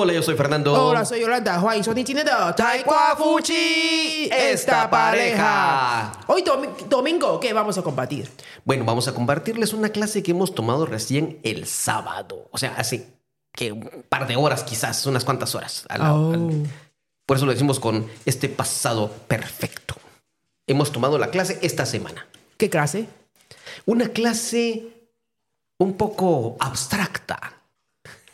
Hola, yo soy Fernando. Hola, soy Yolanda. Juan, soy de Taekwa Fuchi, esta pareja. Hoy domingo, ¿qué vamos a compartir? Bueno, vamos a compartirles una clase que hemos tomado recién el sábado. O sea, hace que un par de horas quizás, unas cuantas horas. Oh. por eso lo decimos con este pasado perfecto. Hemos tomado la clase esta semana. ¿Qué clase? Una clase un poco abstracta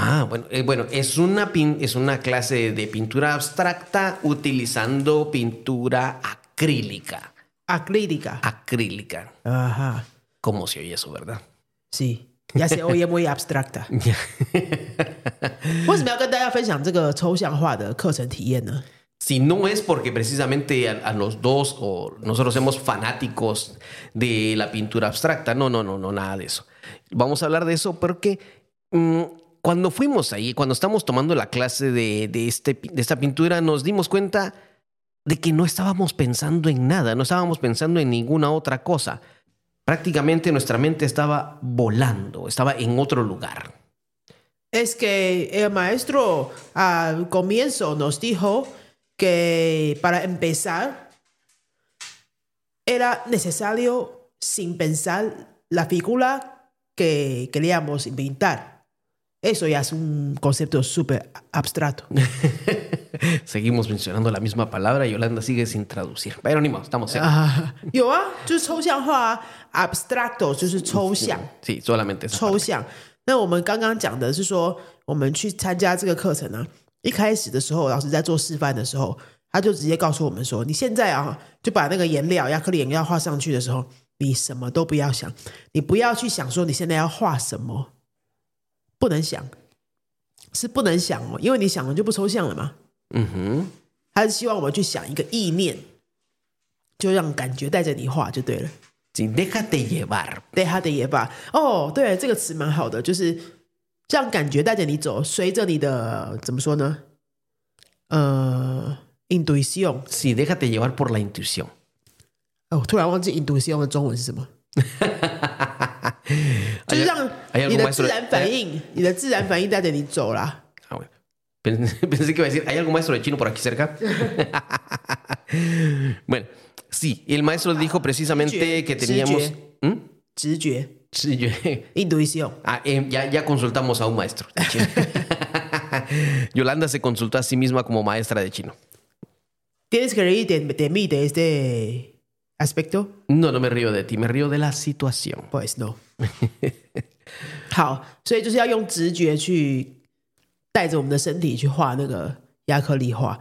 Ah, eh, bueno, es, una es una clase de pintura abstracta utilizando pintura acrílica. Acrílica. Acrílica. Ajá. Como se oye eso, verdad? Sí. ya se oye muy abstracta. Si no es porque precisamente a, los dos o nosotros somos fanáticos de la pintura abstracta, no, no, no, no, nada de eso. Vamos a hablar de eso porque mm, cuando fuimos ahí, cuando estábamos tomando la clase de, este, de esta pintura, nos dimos cuenta de que no estábamos pensando en nada, no estábamos pensando en ninguna otra cosa. Prácticamente nuestra mente estaba volando, estaba en otro lugar. Es que el maestro al comienzo nos dijo que para empezar era necesario sin pensar la figura que queríamos pintar. eso ya es un concepto super abstracto. Seguimos mencionando la misma palabra, Yolanda h sigue sin traducir. Pero no mismo, estamos. e 有啊，就是抽象化，abstracto 就是抽象。si solamente 抽象。那我们刚刚讲的 e s 我们去参加这个课程呢，一开始的时候，老师在做示范的时候，他就直接告诉我们说，你现在啊，就把那个颜料、亚克力颜料画上去的时候，你什么都不要想，你不要去想说你现在要画什么。不能想，是不能想哦，因为你想了就不抽象了嘛。嗯哼，他是希望我们去想一个意念，就让感觉带着你画就对了。d é a t e e v a d é a t e e v a 哦，对，这个词蛮好的，就是让感觉带着你走，随着你的怎么说呢？呃，intuición。s i d é j a t e llevar por la intuición。哦，突然忘记 i n t u i c i o n 的中文是什么。hay Pensé que iba a decir, ¿hay algún maestro de chino por aquí cerca? bueno, sí, el maestro dijo precisamente que teníamos... Intuición. ya, ya consultamos a un maestro. Yolanda se consultó a sí misma como maestra de chino. Tienes que reírte de, de mí, de este aspecto? No, no me río de ti, me río de la situación. Pues no. 好，所以就是要用直觉去带着我们的身体去画那个亚克力画，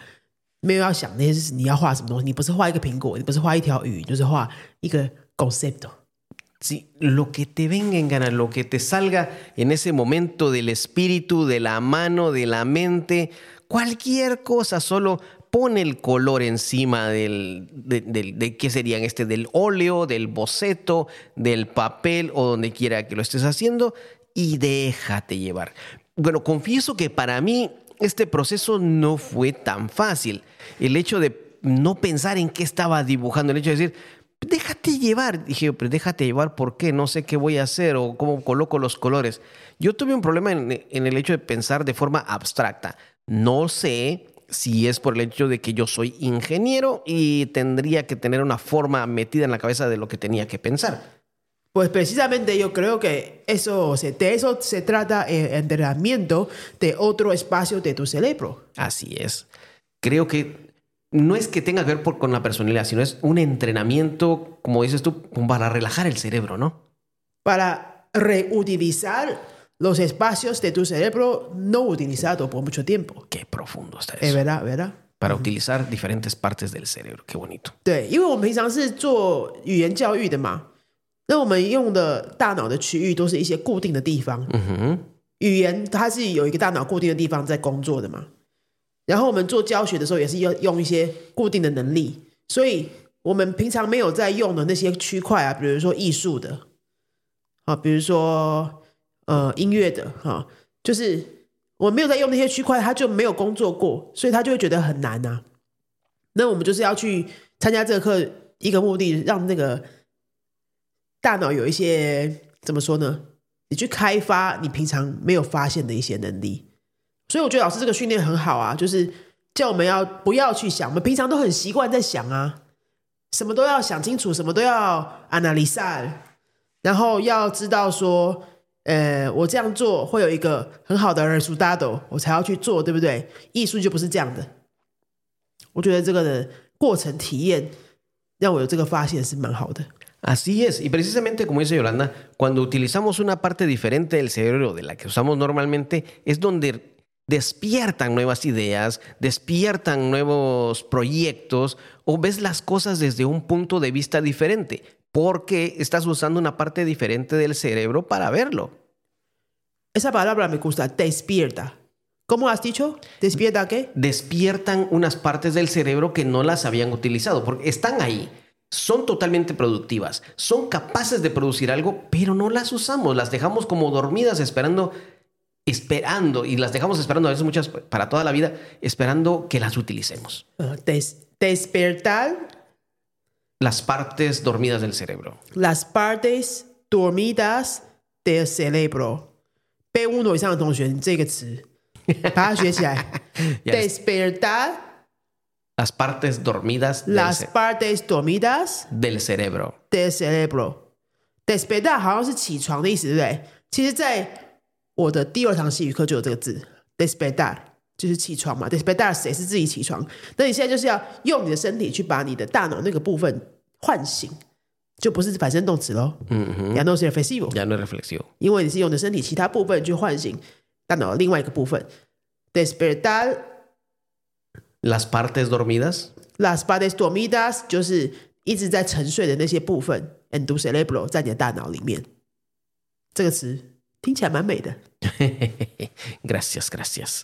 没有要想那些是你要画什么东西。你不是画一个苹果，你不是画一条鱼，就是画一个 concepto。Sí, lo que te venga en ganas, lo que te salga en ese momento del espíritu, de la mano, de la mente, cualquier cosa, solo pone el color encima del, de, qué serían este, del óleo, del boceto, del papel o donde quiera que lo estés haciendo y déjate llevar. Bueno, confieso que para mí este proceso no fue tan fácil. El hecho de no pensar en qué estaba dibujando, el hecho de decir, déjate llevar. Dije, pero déjate llevar, ¿por qué? No sé qué voy a hacer o cómo coloco los colores. Yo tuve un problema en el hecho de pensar de forma abstracta. No sé si es por el hecho de que yo soy ingeniero y tendría que tener una forma metida en la cabeza de lo que tenía que pensar. Pues precisamente yo creo que eso, de eso se trata el entrenamiento de otro espacio de tu cerebro. Así es. Creo que no es que tenga que ver con la personalidad, sino es un entrenamiento, como dices tú, para relajar el cerebro, ¿no? Para reutilizar Los espacios de tu cerebro no utilizados por mucho tiempo. Qué profundo está eso. Es verdad, verdad. Para utilizar diferentes partes del cerebro, qué bonito. 对，因为我们平常是做语言教育的嘛，那我们用的大脑的区域都是一些固定的地方。嗯哼。语言它是有一个大脑固定的地方在工作的嘛。然后我们做教学的时候也是要用一些固定的能力，所以我们平常没有在用的那些区块啊，比如说艺术的，啊，比如说。呃，音乐的哈，就是我没有在用那些区块，他就没有工作过，所以他就会觉得很难啊。那我们就是要去参加这个课，一个目的让那个大脑有一些怎么说呢？你去开发你平常没有发现的一些能力。所以我觉得老师这个训练很好啊，就是叫我们要不要去想，我们平常都很习惯在想啊，什么都要想清楚，什么都要 a n a l y 然后要知道说。Así es, y precisamente como dice Yolanda, cuando utilizamos una parte diferente del cerebro de la que usamos normalmente, es donde despiertan nuevas ideas, despiertan nuevos proyectos o ves las cosas desde un punto de vista diferente porque estás usando una parte diferente del cerebro para verlo. Esa palabra me gusta, despierta. ¿Cómo has dicho? ¿Despierta qué? Despiertan unas partes del cerebro que no las habían utilizado, porque están ahí, son totalmente productivas, son capaces de producir algo, pero no las usamos, las dejamos como dormidas esperando, esperando, y las dejamos esperando a veces muchas para toda la vida, esperando que las utilicemos. Te ah, despertar las partes dormidas del cerebro. Las partes dormidas del cerebro. p 1 Despertar las partes dormidas las partes dormidas del cerebro del cerebro despertar despertar。就是起床嘛 d e s p a r does 是自己起床那你现在就是要用你的身体去把你的大脑那个部分唤醒就不是反身动词喽嗯哼因为你是用你的身体其他部分去唤醒大脑的另外一个部分 d e s p e r die las partes dormidas las partes dormidas 就是一直在沉睡的那些部分 e n d u c s e l e b r o 在你的大脑里面这个词听起来蛮美的嘿嘿嘿嘿 gracius gracius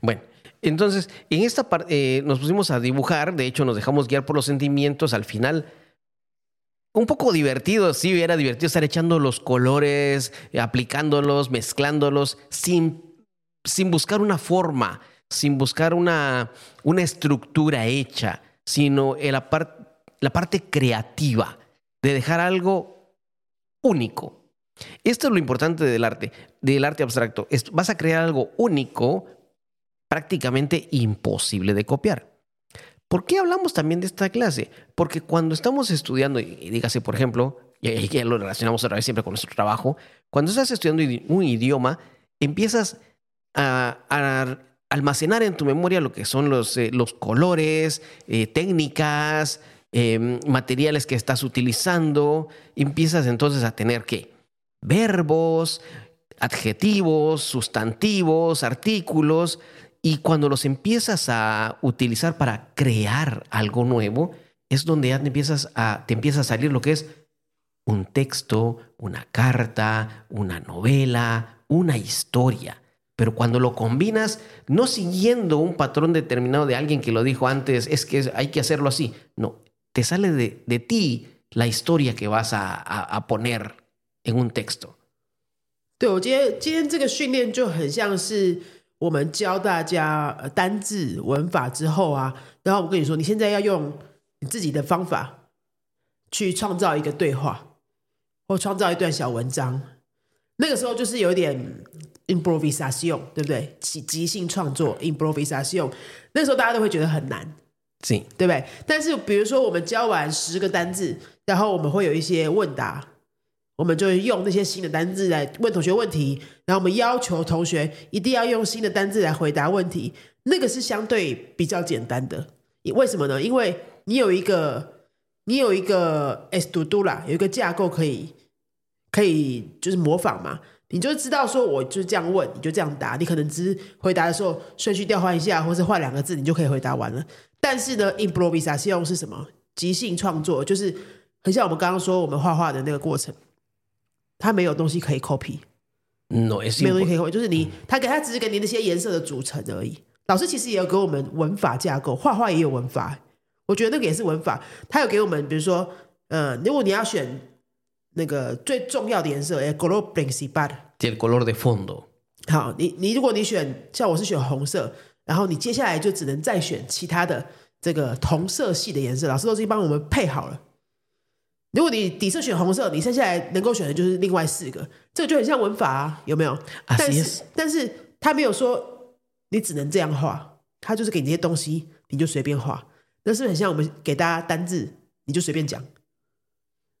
Bueno, entonces, en esta parte eh, nos pusimos a dibujar, de hecho nos dejamos guiar por los sentimientos al final. Un poco divertido, sí, era divertido estar echando los colores, aplicándolos, mezclándolos, sin, buscar una forma, sin buscar una, estructura hecha, sino la parte creativa, de dejar algo único, esto es lo importante del arte, del arte abstracto. Vas a crear algo único, prácticamente imposible de copiar. ¿Por qué hablamos también de esta clase? Porque cuando estamos estudiando, y dígase, por ejemplo, y ya lo relacionamos otra vez siempre con nuestro trabajo, cuando estás estudiando un idioma, empiezas a, almacenar en tu memoria lo que son los, eh, colores, eh, técnicas, em, materiales que estás utilizando, empiezas entonces a tener ¿qué? verbos, adjetivos, sustantivos, artículos, y cuando los empiezas a utilizar para crear algo nuevo, es donde ya te, empiezas a, te empieza a salir lo que es un texto, una carta, una novela, una historia. Pero cuando lo combinas, no siguiendo un patrón determinado de alguien que lo dijo antes, es que hay que hacerlo así. No, te sale de, ti la historia que vas a, poner en un texto. 我们教大家单字文法之后啊，然后我跟你说，你现在要用你自己的方法去创造一个对话，或创造一段小文章。那个时候就是有点 improvisation，对不对？即即兴创作 improvisation，那时候大家都会觉得很难，对不对？但是比如说我们教完十个单字，然后我们会有一些问答。我们就用那些新的单字来问同学问题，然后我们要求同学一定要用新的单字来回答问题。那个是相对比较简单的，为什么呢？因为你有一个，你有一个，to 读读啦，有一个架构可以，可以就是模仿嘛。你就知道说，我就这样问，你就这样答。你可能只是回答的时候顺序调换一下，或是换两个字，你就可以回答完了。但是呢，improvisation 是什么？即兴创作，就是很像我们刚刚说我们画画的那个过程。他没有东西可以 copy，no，没有东西可以 copy，就是你，他给他只是给你那些颜色的组成而已。老师其实也有给我们文法架构，画画也有文法，我觉得那个也是文法。他有给我们，比如说，呃，如果你要选那个最重要的颜色，哎，color brings but e color de fondo。好，你你如果你选像我是选红色，然后你接下来就只能再选其他的这个同色系的颜色，老师都是帮我们配好了。如果你底色选红色，你剩下来能够选的就是另外四个，这个就很像文法啊，有没有？但是，但是他没有说你只能这样画，他就是给你那些东西，你就随便画。那是很像我们给大家单字，你就随便讲。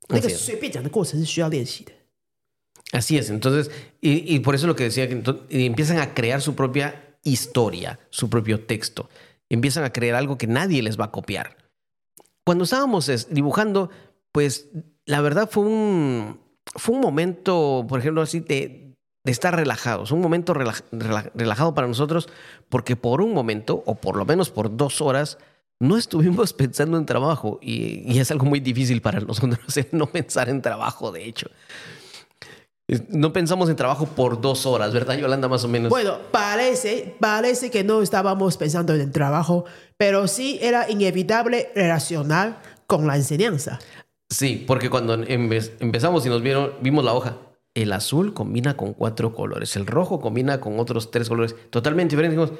那个随便讲的过程是需要练习的。Así es. Entonces, y y por eso lo que decía que empiezan a crear su propia historia, su propio texto, empiezan a crear algo que nadie les va a copiar. Cuando estábamos dibujando pues la verdad fue un, fue un momento, por ejemplo, así de, estar relajados, un momento relajado para nosotros, porque por un momento, o por lo menos por dos horas, no estuvimos pensando en trabajo y, es algo muy difícil para nosotros no pensar en trabajo, de hecho. No pensamos en trabajo por dos horas, ¿verdad, Yolanda? Más o menos. Bueno, parece, parece que no estábamos pensando en el trabajo, pero sí era inevitable relacionar con la enseñanza. Sí, porque cuando empezamos y nos vieron, vimos la hoja. El azul combina con cuatro colores, el rojo combina con otros tres colores totalmente diferentes.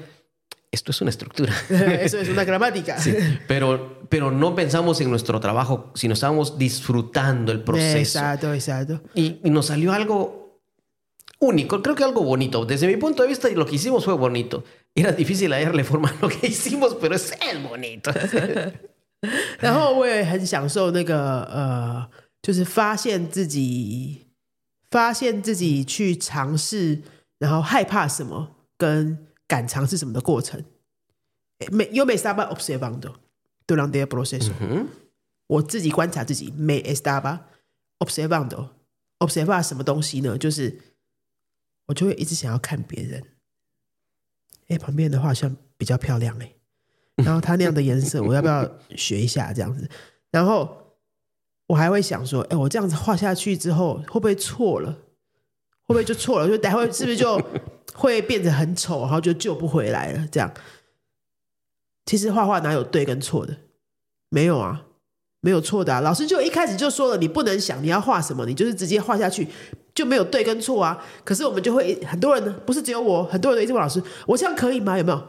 esto es una estructura. Eso es una gramática. pero, pero no pensamos en nuestro trabajo, sino estábamos disfrutando el proceso. Exacto, exacto. Y, y, nos salió algo único, creo que algo bonito. Desde mi punto de vista, lo que hicimos fue bonito. Era difícil hallarle forma a lo que hicimos, pero es el bonito. 然后我也很享受那个呃，就是发现自己、发现自己去尝试，然后害怕什么跟敢尝试什么的过程。每有每次我观察到对当地的 process，我自己观察自己。每次大 a observe 到 observe 什么东西呢？就是我就会一直想要看别人。哎，旁边的话像比较漂亮哎。然后他那样的颜色，我要不要学一下这样子？然后我还会想说，哎，我这样子画下去之后，会不会错了？会不会就错了？就待会是不是就会变得很丑，然后就救不回来了？这样，其实画画哪有对跟错的？没有啊，没有错的。啊。老师就一开始就说了，你不能想你要画什么，你就是直接画下去，就没有对跟错啊。可是我们就会很多人，呢，不是只有我，很多人都一直问老师，我这样可以吗？有没有？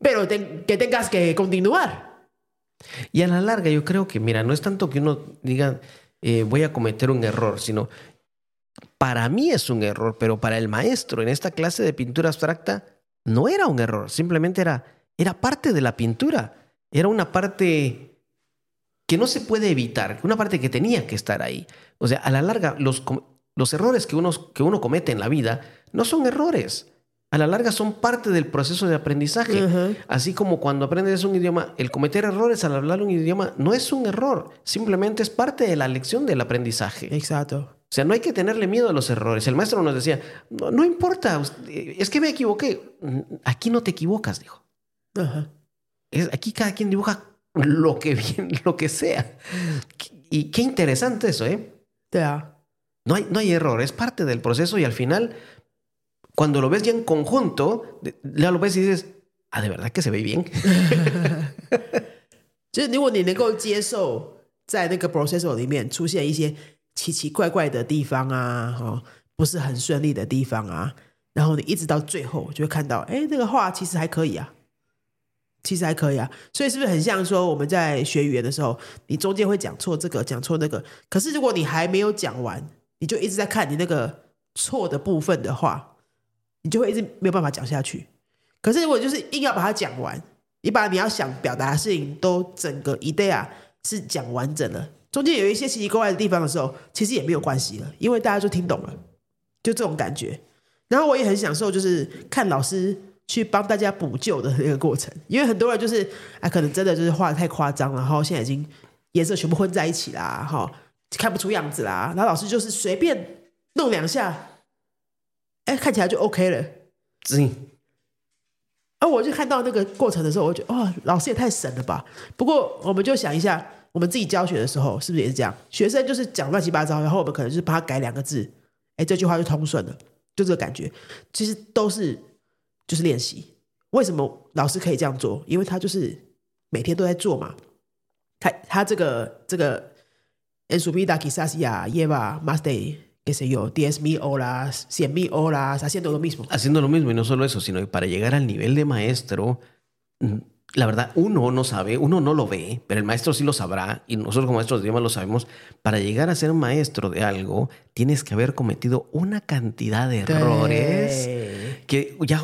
pero que tengas que continuar. Y a la larga yo creo que, mira, no es tanto que uno diga, eh, voy a cometer un error, sino, para mí es un error, pero para el maestro en esta clase de pintura abstracta no era un error, simplemente era, era parte de la pintura, era una parte que no se puede evitar, una parte que tenía que estar ahí. O sea, a la larga, los, los errores que uno, que uno comete en la vida no son errores, a la larga son parte del proceso de aprendizaje. Así como cuando aprendes un idioma, el cometer errores al hablar un idioma no es un error, simplemente es parte de la lección del aprendizaje. Exacto. O sea, no hay que tenerle miedo a los errores. El maestro nos decía, no, importa, eh, es que me equivoqué. Mm, aquí no te equivocas, dijo. es, aquí cada quien dibuja lo que, bien, lo que sea. Y qué interesante eso, ¿eh? No hay, no hay error, es parte del proceso y al final cuando lo ves ya en conjunto, le lo ves y dices, ah, de verdad que se ve bien. 如果你能够接受在那个 p r o c e s s 里面出现一些奇奇怪怪的地方啊，哈，不是很顺利的地方啊，然后你一直到最后就会看到，哎，这个话其实还可以啊，其实还可以啊，所以是不是很像说我们在学语言的时候，你中间会讲错这个，讲错那个，可是如果你还没有讲完，你就一直在看你那个错的部分的话。你就会一直没有办法讲下去，可是如果就是硬要把它讲完，你把你要想表达的事情都整个一 d a 啊是讲完整了，中间有一些奇奇怪怪的地方的时候，其实也没有关系了，因为大家就听懂了，就这种感觉。然后我也很享受，就是看老师去帮大家补救的那个过程，因为很多人就是啊，可能真的就是画太夸张了，然后现在已经颜色全部混在一起啦，哈，看不出样子啦。然后老师就是随便弄两下。哎，看起来就 OK 了，指引。而我就看到那个过程的时候，我觉得，哦，老师也太神了吧！不过，我们就想一下，我们自己教学的时候，是不是也是这样？学生就是讲乱七八糟，然后我们可能就是帮他改两个字，哎，这句话就通顺了，就这个感觉。其实都是就是练习。为什么老师可以这样做？因为他就是每天都在做嘛。他他这个这个 su p i d a k i s a s i a y e v a m a s t e qué sé yo, mil horas, mil horas, haciendo lo mismo. Haciendo lo mismo y no solo eso, sino que para llegar al nivel de maestro, mm, la verdad, uno no sabe, uno no lo ve, pero el maestro sí lo sabrá y nosotros como maestros de idioma lo sabemos. Para llegar a ser maestro de algo, tienes que haber cometido una cantidad de errores que ya,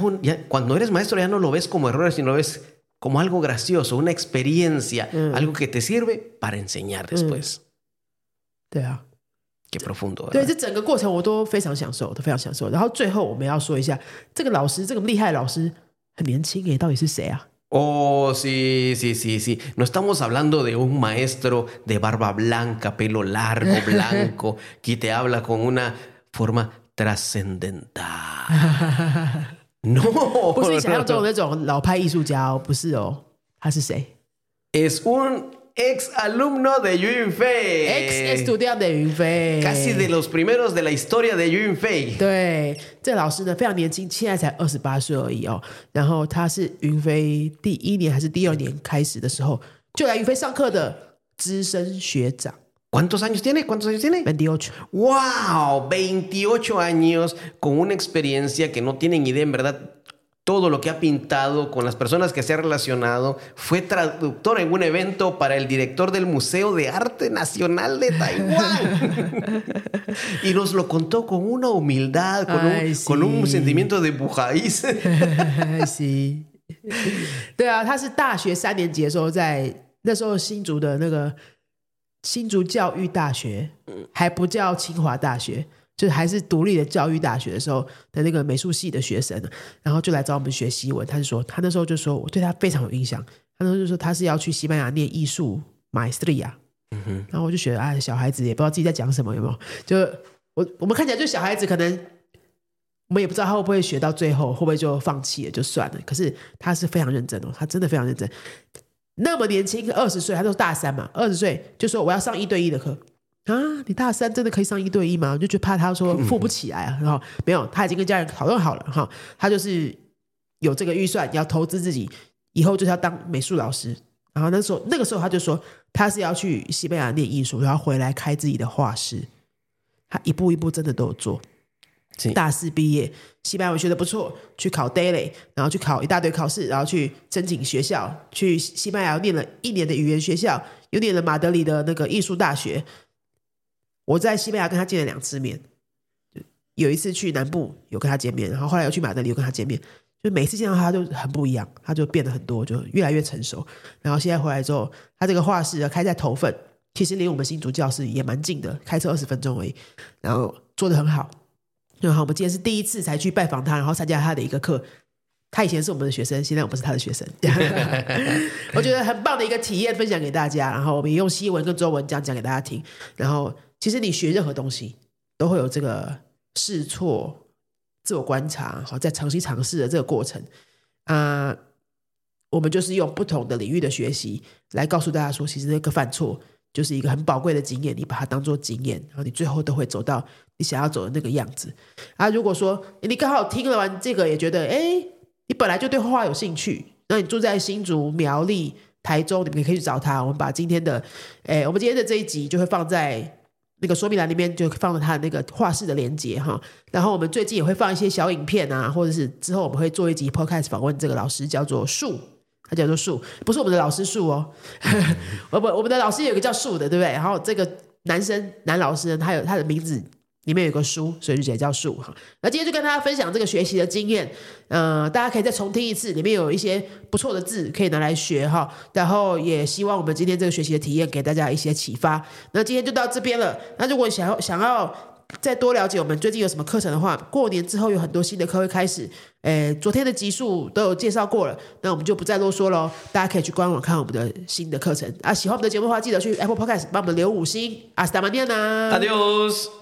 cuando eres maestro ya no lo ves como errores, sino lo ves como algo gracioso, una experiencia, mm. algo que te sirve para enseñar mm. después. Mm. 对，这整个过程我都非常享受，都非常享受。然后最后我们要说一下，这个老师，这个厉害老师，很年轻耶，到底是谁啊？哦，是是是是，No estamos hablando de un maestro de barba blanca, pelo largo blanco que te habla con una forma trascendental。不是想要做那种老派艺术家哦，不是哦，他是谁？Es un ex alumno de Yunfei. Ex estudiante de Yunfei. Casi de los primeros de la historia de Yunfei. 对，这老师呢非常年轻，现在才二十八岁而已哦。然后他是云飞第一年还是第二年开始的时候就来云飞上课的资深学长。¿Cuántos años tiene? ¿Cuántos años tiene? 28. ¡Wow! 28 años con una experiencia que no tienen idea, en verdad todo lo que ha pintado, con las personas que se ha relacionado. Fue traductor en un evento para el director del Museo de Arte Nacional de Taiwán. y nos lo contó con una humildad, con, un, sentimiento de bujaís. sí. 就还是独立的教育大学的时候的那个美术系的学生然后就来找我们学习文。他就说，他那时候就说，我对他非常有印象。他那时候就说，他是要去西班牙念艺术，马德 e 啊。嗯哼。然后我就觉得，哎，小孩子也不知道自己在讲什么，有没有？就我我们看起来就小孩子，可能我们也不知道他会不会学到最后，会不会就放弃了就算了。可是他是非常认真哦，他真的非常认真。那么年轻，二十岁，他都大三嘛，二十岁就说我要上一对一的课。啊，你大三真的可以上一对一吗？我就觉得怕他说付不起来啊。然后没有，他已经跟家人讨论好了哈。他就是有这个预算，要投资自己，以后就是要当美术老师。然后那时候那个时候他就说，他是要去西班牙念艺术，然后回来开自己的画室。他一步一步真的都有做。大四毕业，西班牙文学的不错，去考 daily，然后去考一大堆考试，然后去申请学校，去西班牙念了一年的语言学校，又念了马德里的那个艺术大学。我在西班牙跟他见了两次面，就有一次去南部有跟他见面，然后后来又去马德里有跟他见面，就每次见到他就很不一样，他就变得很多，就越来越成熟。然后现在回来之后，他这个画室开在头份，其实离我们新竹教室也蛮近的，开车二十分钟而已。然后做的很好，然后我们今天是第一次才去拜访他，然后参加他的一个课。他以前是我们的学生，现在我不是他的学生。我觉得很棒的一个体验，分享给大家。然后我们也用西文跟中文这样讲给大家听。然后。其实你学任何东西都会有这个试错、自我观察、哈，在长期尝试的这个过程啊，我们就是用不同的领域的学习来告诉大家说，其实那个犯错就是一个很宝贵的经验，你把它当做经验，然后你最后都会走到你想要走的那个样子。啊，如果说你刚好听了完这个，也觉得哎，你本来就对画画有兴趣，那你住在新竹、苗栗、台中，你们也可以去找他。我们把今天的，哎，我们今天的这一集就会放在。那个说明栏里面就放了他的那个画室的连接哈，然后我们最近也会放一些小影片啊，或者是之后我们会做一集 podcast 访问这个老师，叫做树，他叫做树，不是我们的老师树哦，我们我们的老师有个叫树的，对不对？然后这个男生男老师他有他的名字。里面有个书，所以就直接叫书哈。那今天就跟大家分享这个学习的经验，呃，大家可以再重听一次，里面有一些不错的字可以拿来学哈。然后也希望我们今天这个学习的体验给大家一些启发。那今天就到这边了。那如果想要想要再多了解我们最近有什么课程的话，过年之后有很多新的课会开始。诶，昨天的集数都有介绍过了，那我们就不再啰嗦喽。大家可以去官网看我们的新的课程啊。喜欢我们的节目的话，记得去 Apple Podcast 帮我们留五星阿斯达玛尼 i n a d i o s